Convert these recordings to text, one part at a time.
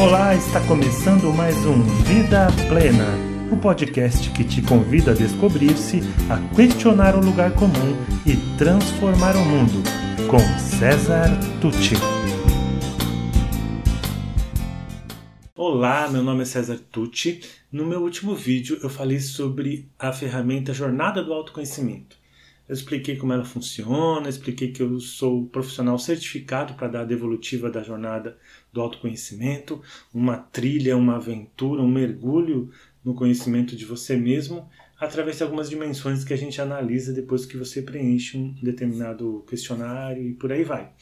Olá, está começando mais um Vida Plena, o podcast que te convida a descobrir-se, a questionar o lugar comum e transformar o mundo, com César Tucci. Olá, meu nome é César Tucci. No meu último vídeo eu falei sobre a ferramenta Jornada do Autoconhecimento. Eu expliquei como ela funciona, expliquei que eu sou profissional certificado para dar a devolutiva da jornada do autoconhecimento, uma trilha, uma aventura, um mergulho no conhecimento de você mesmo, através de algumas dimensões que a gente analisa depois que você preenche um determinado questionário e por aí vai.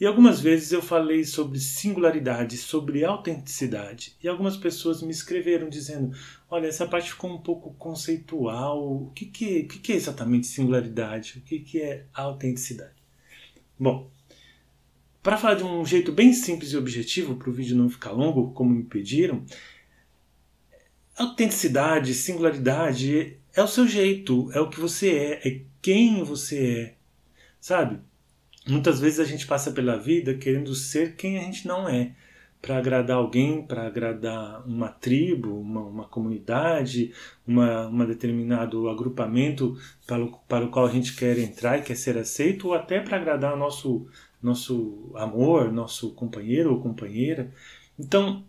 E algumas vezes eu falei sobre singularidade, sobre autenticidade, e algumas pessoas me escreveram dizendo: Olha, essa parte ficou um pouco conceitual. O que, que, que, que é exatamente singularidade? O que, que é autenticidade? Bom, para falar de um jeito bem simples e objetivo, para o vídeo não ficar longo, como me pediram, autenticidade, singularidade é o seu jeito, é o que você é, é quem você é, sabe? Muitas vezes a gente passa pela vida querendo ser quem a gente não é, para agradar alguém, para agradar uma tribo, uma, uma comunidade, uma, uma determinado agrupamento para o, para o qual a gente quer entrar e quer ser aceito, ou até para agradar nosso, nosso amor, nosso companheiro ou companheira. Então,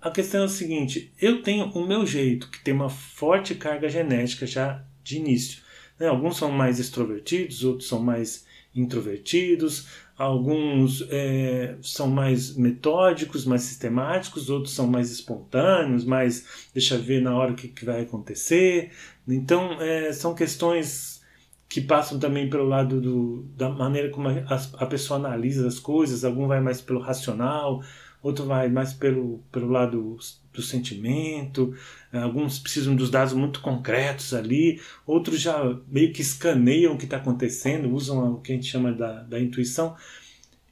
a questão é o seguinte: eu tenho o meu jeito, que tem uma forte carga genética já de início. Né? Alguns são mais extrovertidos, outros são mais introvertidos, alguns é, são mais metódicos, mais sistemáticos, outros são mais espontâneos, mais deixa ver na hora o que, que vai acontecer. Então, é, são questões que passam também pelo lado do, da maneira como a, a pessoa analisa as coisas, algum vai mais pelo racional, outro vai mais pelo, pelo lado do sentimento, alguns precisam dos dados muito concretos ali, outros já meio que escaneiam o que está acontecendo, usam o que a gente chama da, da intuição.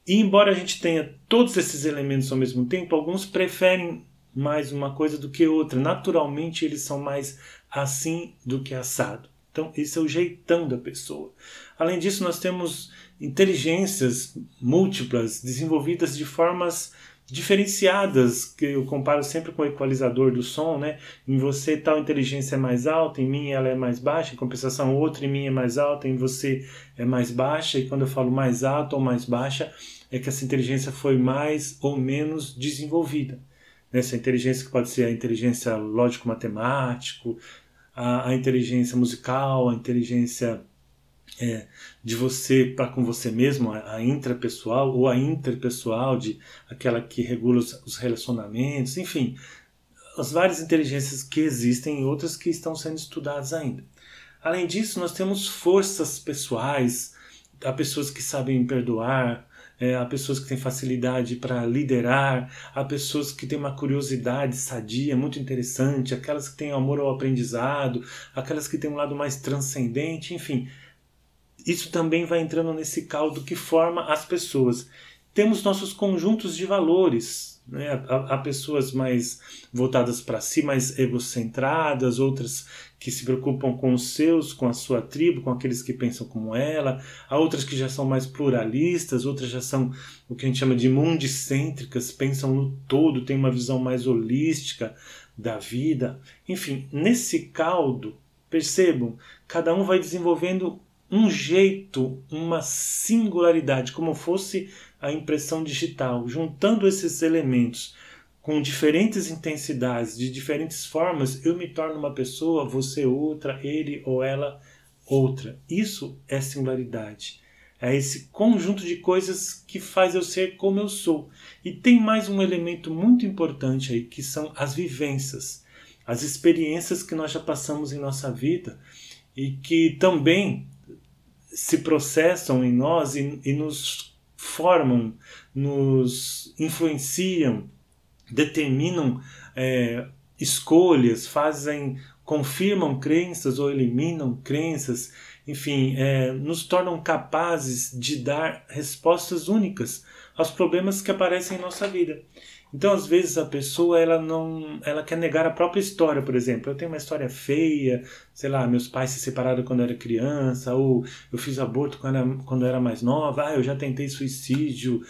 E embora a gente tenha todos esses elementos ao mesmo tempo, alguns preferem mais uma coisa do que outra. Naturalmente, eles são mais assim do que assado. Então, esse é o jeitão da pessoa. Além disso, nós temos inteligências múltiplas desenvolvidas de formas diferenciadas, que eu comparo sempre com o equalizador do som, né? Em você tal inteligência é mais alta, em mim ela é mais baixa, em compensação outra em mim é mais alta, em você é mais baixa, e quando eu falo mais alta ou mais baixa, é que essa inteligência foi mais ou menos desenvolvida. Essa inteligência que pode ser a inteligência lógico-matemático, a, a inteligência musical, a inteligência é, de você para com você mesmo, a, a, intrapessoal ou a interpessoal, de aquela que regula os, os, relacionamentos, enfim, as várias inteligências que existem e outras que estão sendo estudadas ainda. Além disso, nós temos forças pessoais, há pessoas que sabem perdoar, é, há pessoas que têm facilidade para liderar, há pessoas que têm uma curiosidade sadia, muito interessante, aquelas que têm amor ao aprendizado, aquelas que têm um lado mais transcendente, enfim isso também vai entrando nesse caldo que forma as pessoas. Temos nossos conjuntos de valores. Né? Há, pessoas mais voltadas para si, mais egocentradas, outras que se preocupam com os seus, com a sua tribo, com aqueles que pensam como ela. Há outras que já são mais pluralistas, outras já são o que a gente chama de mundicêntricas, pensam no todo, têm uma visão mais holística da vida. Enfim, nesse caldo, percebam, cada um vai desenvolvendo um jeito, uma singularidade, como fosse a impressão digital, juntando esses elementos com diferentes intensidades, de diferentes formas, eu me torno uma pessoa, você outra, ele ou ela outra. Isso é singularidade. É esse conjunto de coisas que faz eu ser como eu sou. E tem mais um elemento muito importante aí, que são as vivências, as experiências que nós já passamos em nossa vida e que também se processam em nós e, e nos formam, nos influenciam, determinam é, escolhas, fazem, confirmam crenças ou eliminam crenças, enfim, é, nos tornam capazes de dar respostas únicas aos problemas que aparecem em nossa vida. Então, às vezes a pessoa ela não, ela quer negar a própria história, por exemplo. Eu tenho uma história feia, sei lá, meus pais se separaram quando eu era criança, ou eu fiz aborto quando era, quando eu era mais nova, ah, eu já tentei suicídio,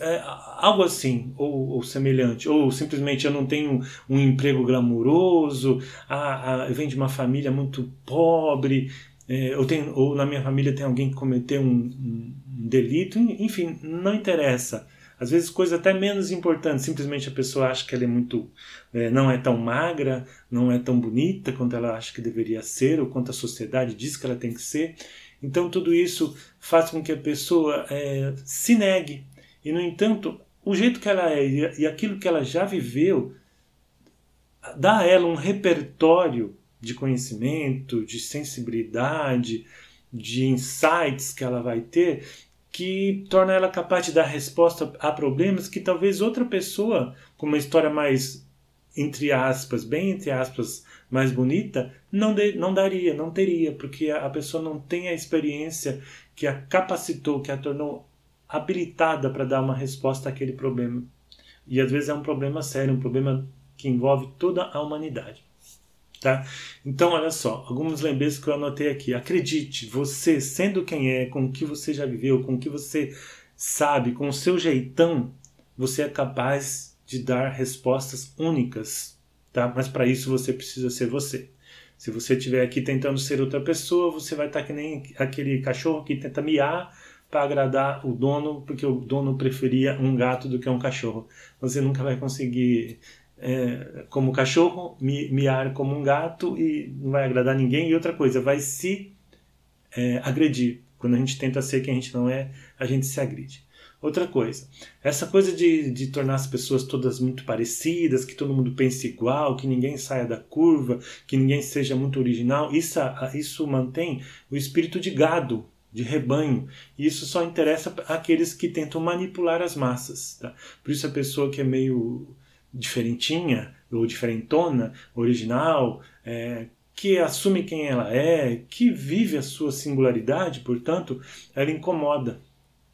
é, algo assim, ou, ou, semelhante, ou simplesmente eu não tenho um emprego glamuroso, ah, eu venho de uma família muito pobre, é, eu tenho, ou na minha família tem alguém que cometeu um, um delito, enfim, não interessa. Às vezes coisas até menos importantes, simplesmente a pessoa acha que ela é muito, é, não é tão magra, não é tão bonita quanto ela acha que deveria ser, ou quanto a sociedade diz que ela tem que ser. Então tudo isso faz com que a pessoa é, se negue. E no entanto, o jeito que ela é e aquilo que ela já viveu dá a ela um repertório de conhecimento, de sensibilidade, de insights que ela vai ter que torna ela capaz de dar resposta a problemas que talvez outra pessoa com uma história mais entre aspas, bem entre aspas, mais bonita, não, de, não daria, não teria, porque a, a pessoa não tem a experiência que a capacitou, que a tornou habilitada para dar uma resposta àquele problema. E às vezes é um problema sério, um problema que envolve toda a humanidade. Tá? Então, olha só, alguns lembretes que eu anotei aqui. Acredite, você, sendo quem é, com o que você já viveu, com o que você sabe, com o seu jeitão, você é capaz de dar respostas únicas. Tá? Mas para isso você precisa ser você. Se você estiver aqui tentando ser outra pessoa, você vai estar que nem aquele cachorro que tenta miar para agradar o dono, porque o dono preferia um gato do que um cachorro. Você nunca vai conseguir é, como cachorro, mi, miar como um gato e não vai agradar ninguém. E outra coisa, vai se é, agredir. Quando a gente tenta ser quem a gente não é, a gente se agride. Outra coisa, essa coisa de, de tornar as pessoas todas muito parecidas, que todo mundo pense igual, que ninguém saia da curva, que ninguém seja muito original, isso, isso mantém o espírito de gado, de rebanho. E isso só interessa àqueles que tentam manipular as massas. Tá? Por isso a pessoa que é meio diferentinha ou diferentona, original, é, que assume quem ela é, que vive a sua singularidade, portanto, ela incomoda.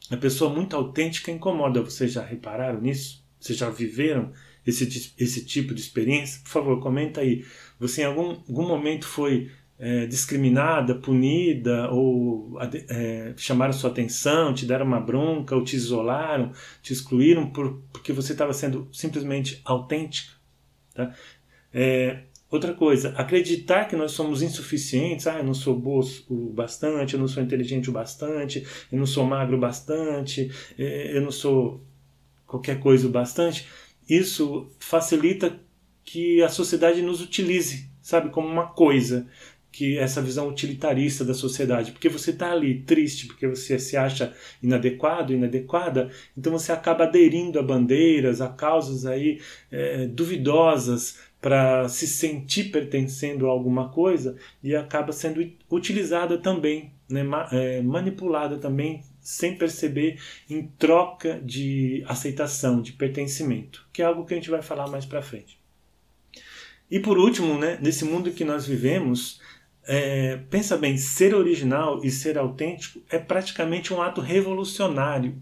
A pessoa muito autêntica incomoda. Vocês já repararam nisso? Vocês já viveram esse, esse tipo de experiência? Por favor, comenta aí. Você em algum, algum momento foi é, discriminada, punida, ou é, chamaram sua atenção, te deram uma bronca, ou te isolaram, te excluíram por, porque você estava sendo simplesmente autêntica. Tá? É, outra coisa, acreditar que nós somos insuficientes, ah, eu não sou boa o bastante, eu não sou inteligente o bastante, eu não sou magro o bastante, é, eu não sou qualquer coisa o bastante, isso facilita que a sociedade nos utilize, sabe, como uma coisa que essa visão utilitarista da sociedade, porque você está ali triste, porque você se acha inadequado, inadequada, então você acaba aderindo a bandeiras, a causas aí é, duvidosas para se sentir pertencendo a alguma coisa e acaba sendo utilizada também, né, é, manipulada também sem perceber em troca de aceitação, de pertencimento, que é algo que a gente vai falar mais para frente. E por último, né, nesse mundo que nós vivemos, é, pensa bem, ser original e ser autêntico é praticamente um ato revolucionário.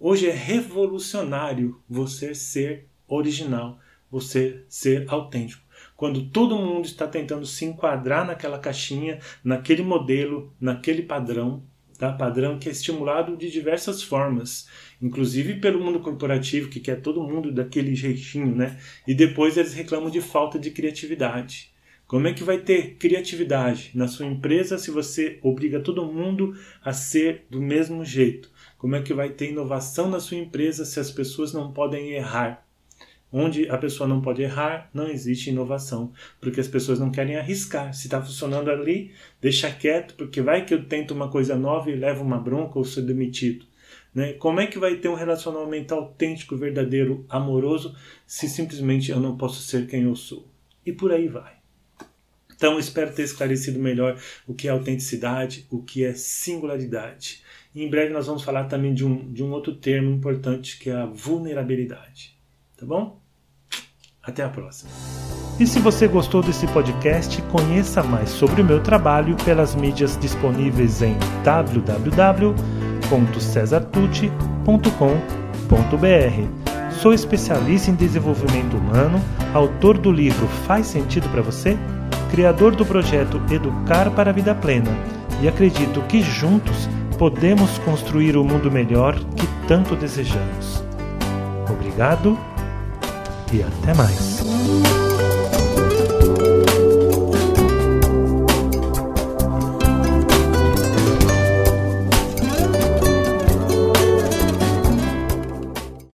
Hoje é revolucionário você ser original, você ser autêntico. Quando todo mundo está tentando se enquadrar naquela caixinha, naquele modelo, naquele padrão, tá? padrão que é estimulado de diversas formas, inclusive pelo mundo corporativo que quer todo mundo daquele jeitinho, né? E depois eles reclamam de falta de criatividade. Como é que vai ter criatividade na sua empresa se você obriga todo mundo a ser do mesmo jeito? Como é que vai ter inovação na sua empresa se as pessoas não podem errar? Onde a pessoa não pode errar, não existe inovação, porque as pessoas não querem arriscar. Se está funcionando ali, deixa quieto, porque vai que eu tento uma coisa nova e levo uma bronca ou sou demitido. Né? Como é que vai ter um relacionamento autêntico, verdadeiro, amoroso, se simplesmente eu não posso ser quem eu sou? E por aí vai. Então, espero ter esclarecido melhor o que é autenticidade, o que é singularidade. E em breve nós vamos falar também de um, de um outro termo importante que é a vulnerabilidade. Tá bom? Até a próxima. E se você gostou desse podcast, conheça mais sobre o meu trabalho pelas mídias disponíveis em www.cesartucci.com.br Sou especialista em desenvolvimento humano, autor do livro Faz Sentido para Você? Criador do projeto Educar para a Vida Plena e acredito que juntos podemos construir o mundo melhor que tanto desejamos. Obrigado e até mais.